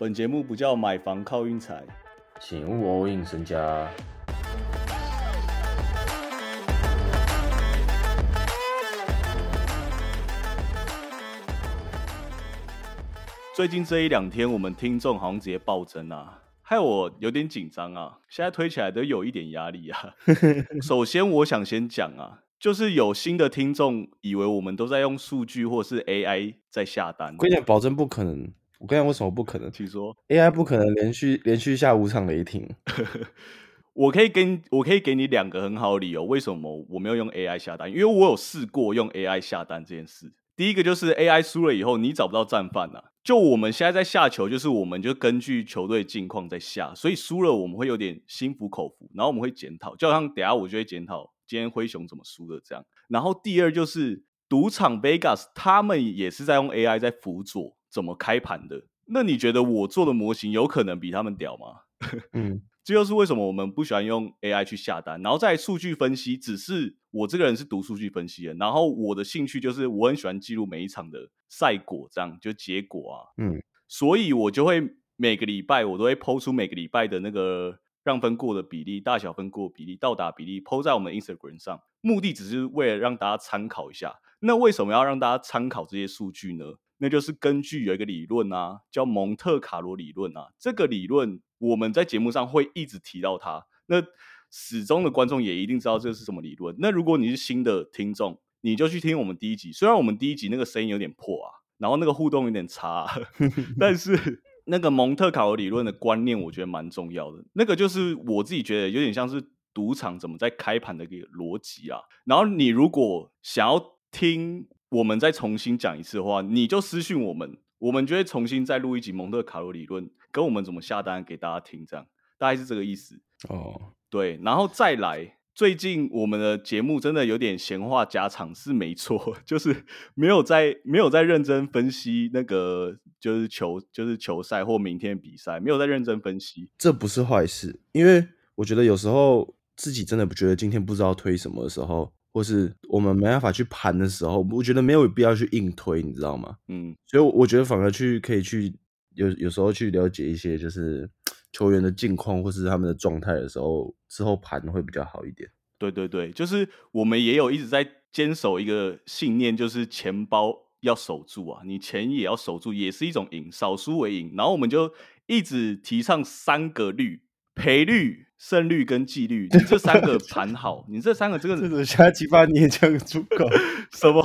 本节目不叫买房靠运财，请勿 all in 身家。最近这一两天，我们听众好像直接暴增啊，害我有点紧张啊。现在推起来都有一点压力啊。首先，我想先讲啊，就是有新的听众以为我们都在用数据或是 AI 在下单。我跟你讲，保证不可能。我跟你讲，为什么不可能？请说，AI 不可能连续连续下五场雷霆。我可以跟我可以给你两个很好的理由，为什么我没有用 AI 下单？因为我有试过用 AI 下单这件事。第一个就是 AI 输了以后，你找不到战犯呐。就我们现在在下球，就是我们就根据球队近况在下，所以输了我们会有点心服口服，然后我们会检讨，就好像等下我就会检讨今天灰熊怎么输的这样。然后第二就是赌场 Vegas 他们也是在用 AI 在辅佐。怎么开盘的？那你觉得我做的模型有可能比他们屌吗？嗯，这就是为什么我们不喜欢用 AI 去下单。然后在数据分析，只是我这个人是读数据分析的，然后我的兴趣就是我很喜欢记录每一场的赛果，这样就结果啊。嗯，所以我就会每个礼拜我都会抛出每个礼拜的那个让分过的比例、大小分过比例、到达比例，抛在我们 Instagram 上，目的只是为了让大家参考一下。那为什么要让大家参考这些数据呢？那就是根据有一个理论啊，叫蒙特卡罗理论啊。这个理论我们在节目上会一直提到它。那始终的观众也一定知道这是什么理论。那如果你是新的听众，你就去听我们第一集。虽然我们第一集那个声音有点破啊，然后那个互动有点差，但是 那个蒙特卡罗理论的观念，我觉得蛮重要的。那个就是我自己觉得有点像是赌场怎么在开盘的一个逻辑啊。然后你如果想要听。我们再重新讲一次的话，你就私信我们，我们就会重新再录一集蒙特卡罗理论，跟我们怎么下单给大家听，这样大概是这个意思。哦，对，然后再来，最近我们的节目真的有点闲话家常，是没错，就是没有在没有在认真分析那个就是球就是球赛或明天比赛，没有在认真分析，这不是坏事，因为我觉得有时候自己真的不觉得今天不知道推什么的时候。或是我们没办法去盘的时候，我觉得没有必要去硬推，你知道吗？嗯，所以我觉得反而去可以去有有时候去了解一些就是球员的近况或是他们的状态的时候，之后盘会比较好一点。对对对，就是我们也有一直在坚守一个信念，就是钱包要守住啊，你钱也要守住，也是一种赢，少输为赢。然后我们就一直提倡三个率。赔率、胜率跟纪律，你这三个盘好，你这三个这个，这种瞎鸡巴你也讲出口？什么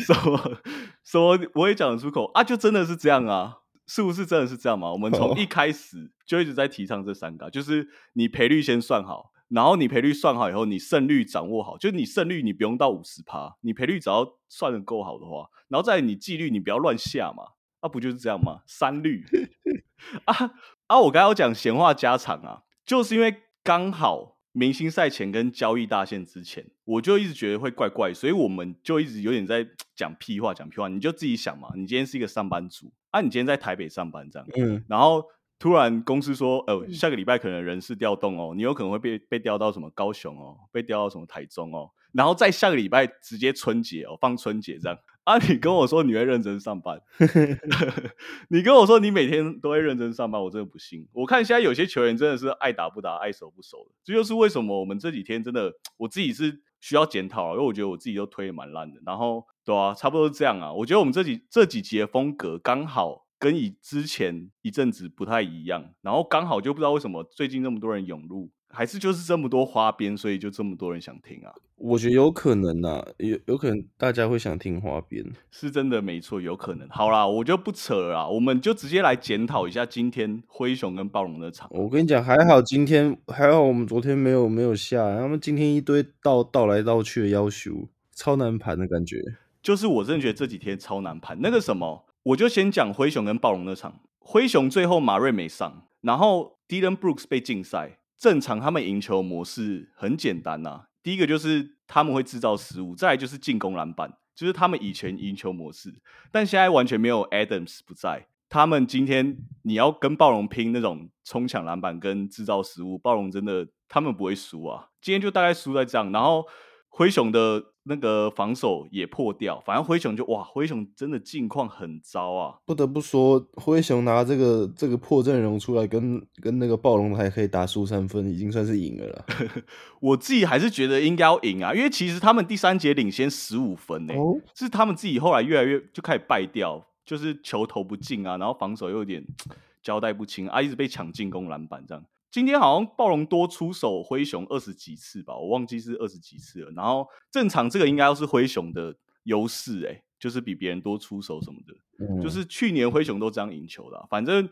什么什么？我也讲得出口啊！就真的是这样啊？是不是真的是这样嘛？我们从一开始就一直在提倡这三个，就是你赔率先算好，然后你赔率算好以后，你胜率掌握好，就是你胜率你不用到五十趴，你赔率只要算的够好的话，然后再你纪律你不要乱下嘛，那不就是这样吗？三率 啊。啊，我刚刚讲闲话家常啊，就是因为刚好明星赛前跟交易大限之前，我就一直觉得会怪怪，所以我们就一直有点在讲屁话，讲屁话。你就自己想嘛，你今天是一个上班族啊，你今天在台北上班这样，嗯，然后突然公司说，呃，下个礼拜可能人事调动哦，你有可能会被被调到什么高雄哦，被调到什么台中哦，然后再下个礼拜直接春节哦，放春节这样。啊！你跟我说你会认真上班，你跟我说你每天都会认真上班，我真的不信。我看现在有些球员真的是爱打不打，爱守不守的。这就是为什么我们这几天真的，我自己是需要检讨，因为我觉得我自己都推的蛮烂的。然后，对啊，差不多是这样啊。我觉得我们这几这几集的风格刚好跟以之前一阵子不太一样，然后刚好就不知道为什么最近那么多人涌入。还是就是这么多花边，所以就这么多人想听啊？我觉得有可能呐，有有可能大家会想听花边，是真的没错，有可能。好啦，我就不扯了，我们就直接来检讨一下今天灰熊跟暴龙的场。我跟你讲，还好今天还好，我们昨天没有没有下，他们今天一堆倒倒来倒去的要求，超难盘的感觉。就是我真的觉得这几天超难盘。那个什么，我就先讲灰熊跟暴龙的场。灰熊最后马瑞没上，然后 Dylan Brooks 被禁赛。正常他们赢球模式很简单呐，第一个就是他们会制造失误，再来就是进攻篮板，就是他们以前赢球模式。但现在完全没有 Adams 不在，他们今天你要跟暴龙拼那种冲抢篮板跟制造失误，暴龙真的他们不会输啊。今天就大概输在这样，然后灰熊的那个防守也破掉，反正灰熊就哇，灰熊真的境况很糟啊！不得不说，灰熊拿这个这个破阵容出来，跟跟那个暴龙还可以打输三分，已经算是赢了啦。我自己还是觉得应该要赢啊，因为其实他们第三节领先十五分呢，是他们自己后来越来越就开始败掉，就是球投不进啊，然后防守又有点 交代不清啊，一直被抢进攻篮板这样。今天好像暴龙多出手灰熊二十几次吧，我忘记是二十几次了。然后正常这个应该要是灰熊的优势，哎，就是比别人多出手什么的。就是去年灰熊都这样赢球了。反正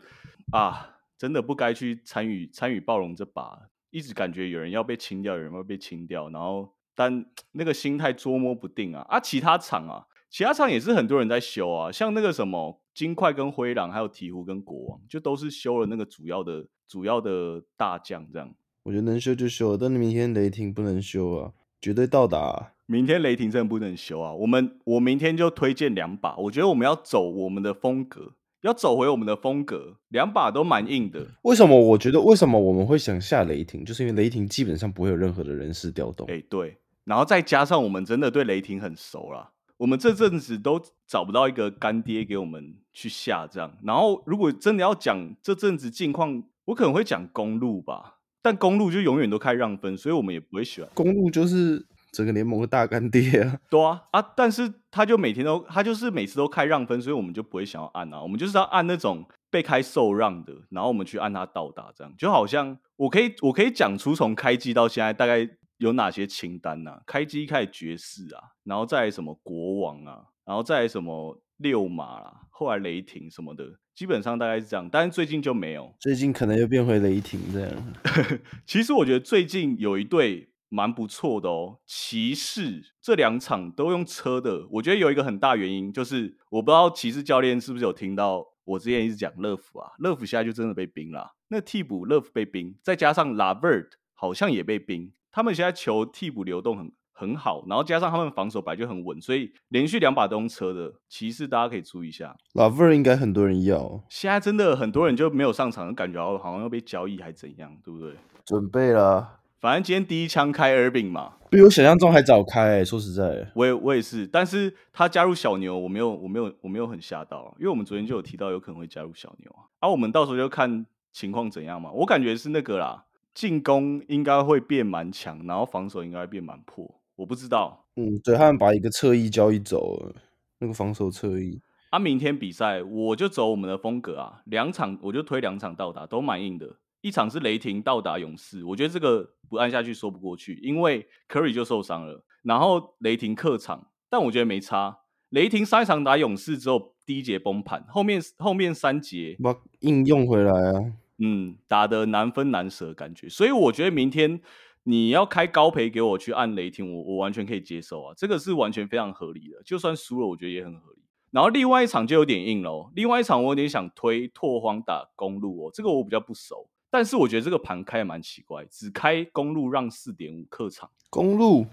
啊，真的不该去参与参与暴龙这把，一直感觉有人要被清掉，有人要被清掉，然后但那个心态捉摸不定啊。啊，其他场啊，其他场也是很多人在修啊，像那个什么金块跟灰狼，还有鹈鹕跟国王，就都是修了那个主要的。主要的大将这样，我觉得能修就修，但明天雷霆不能修啊，绝对到达。明天雷霆真的不能修啊！我们我明天就推荐两把，我觉得我们要走我们的风格，要走回我们的风格，两把都蛮硬的。为什么？我觉得为什么我们会想下雷霆，就是因为雷霆基本上不会有任何的人事调动。哎，对，然后再加上我们真的对雷霆很熟了。我们这阵子都找不到一个干爹给我们去下这样，然后如果真的要讲这阵子近况，我可能会讲公路吧，但公路就永远都开让分，所以我们也不会选公路，就是整个联盟的大干爹啊。对啊啊，但是他就每天都他就是每次都开让分，所以我们就不会想要按啊，我们就是要按那种被开受让的，然后我们去按他到达这样，就好像我可以我可以讲出从开机到现在大概。有哪些清单呢？开机开始爵士啊，然后再什么国王啊，然后再什么六马啦，后来雷霆什么的，基本上大概是这样。但是最近就没有，最近可能又变回雷霆这样。其实我觉得最近有一队蛮不错的哦，骑士这两场都用车的。我觉得有一个很大原因就是，我不知道骑士教练是不是有听到我之前一直讲乐福啊，乐福现在就真的被冰了。那替补乐福被冰，再加上拉 bird 好像也被冰。他们现在球替补流动很很好，然后加上他们防守本来就很稳，所以连续两把都用车的骑士，大家可以注意一下。老 ver 应该很多人要，现在真的很多人就没有上场，感觉好像要被交易还怎样，对不对？准备了，反正今天第一枪开 r b 嘛，比我想象中还早开。说实在，我也我也是，但是他加入小牛，我没有我没有我没有很吓到，因为我们昨天就有提到有可能会加入小牛啊，啊我们到时候就看情况怎样嘛。我感觉是那个啦。进攻应该会变蛮强，然后防守应该会变蛮破。我不知道。嗯，对他们把一个侧翼交易走了，那个防守侧翼。啊，明天比赛我就走我们的风格啊，两场我就推两场到达都蛮硬的。一场是雷霆到达勇士，我觉得这个不按下去说不过去，因为 Curry 就受伤了。然后雷霆客场，但我觉得没差。雷霆上一场打勇士之后，第一节崩盘，后面后面三节把应用回来啊。嗯，打得难分难舍感觉，所以我觉得明天你要开高赔给我去按雷霆，我我完全可以接受啊，这个是完全非常合理的。就算输了，我觉得也很合理。然后另外一场就有点硬喽，另外一场我有点想推拓荒打公路哦，这个我比较不熟，但是我觉得这个盘开蛮奇怪，只开公路让四点五客场，公路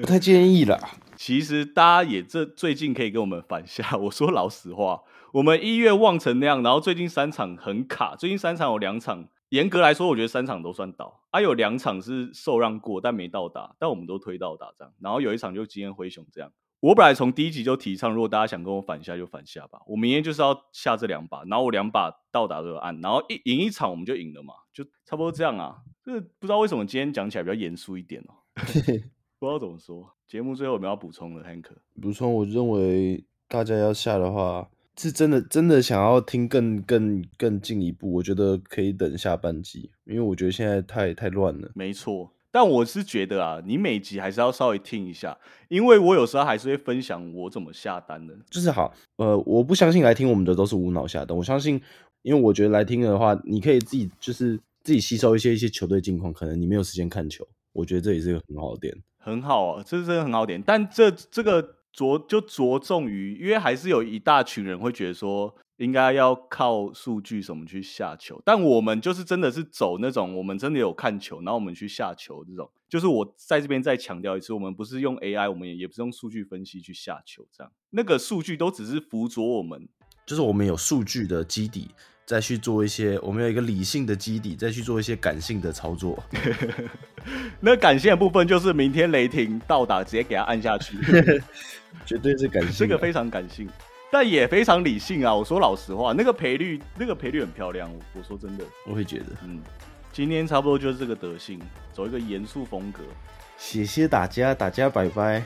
不太建议啦。其实大家也这最近可以跟我们反下，我说老实话。我们一月旺成那样，然后最近三场很卡，最近三场有两场，严格来说，我觉得三场都算倒，啊，有两场是受让过，但没到达，但我们都推到达这样，然后有一场就今天灰熊这样。我本来从第一集就提倡，如果大家想跟我反下就反下吧，我明天就是要下这两把，然后我两把到达都有按，然后一赢一场我们就赢了嘛，就差不多这样啊。这不知道为什么今天讲起来比较严肃一点哦，不知道怎么说。节目最后我们要补充的，Hank，补充，我认为大家要下的话。是真的，真的想要听更更更进一步，我觉得可以等下半集，因为我觉得现在太太乱了。没错，但我是觉得啊，你每集还是要稍微听一下，因为我有时候还是会分享我怎么下单的。就是好，呃，我不相信来听我们的都是无脑下单，我相信，因为我觉得来听的话，你可以自己就是自己吸收一些一些球队近况，可能你没有时间看球，我觉得这也是一个很好的点，很好啊，这是真的很好点，但这这个。着就着重于，因为还是有一大群人会觉得说，应该要靠数据什么去下球，但我们就是真的是走那种，我们真的有看球，然后我们去下球这种。就是我在这边再强调一次，我们不是用 AI，我们也也不是用数据分析去下球，这样。那个数据都只是辅佐我们，就是我们有数据的基底，再去做一些，我们有一个理性的基底，再去做一些感性的操作。那感性的部分就是明天雷霆到达，直接给他按下去，绝对是感性。这个非常感性，但也非常理性啊！我说老实话，那个赔率，那个赔率很漂亮。我说真的，我会觉得，嗯，今天差不多就是这个德性，走一个严肃风格。谢谢大家，大家拜拜。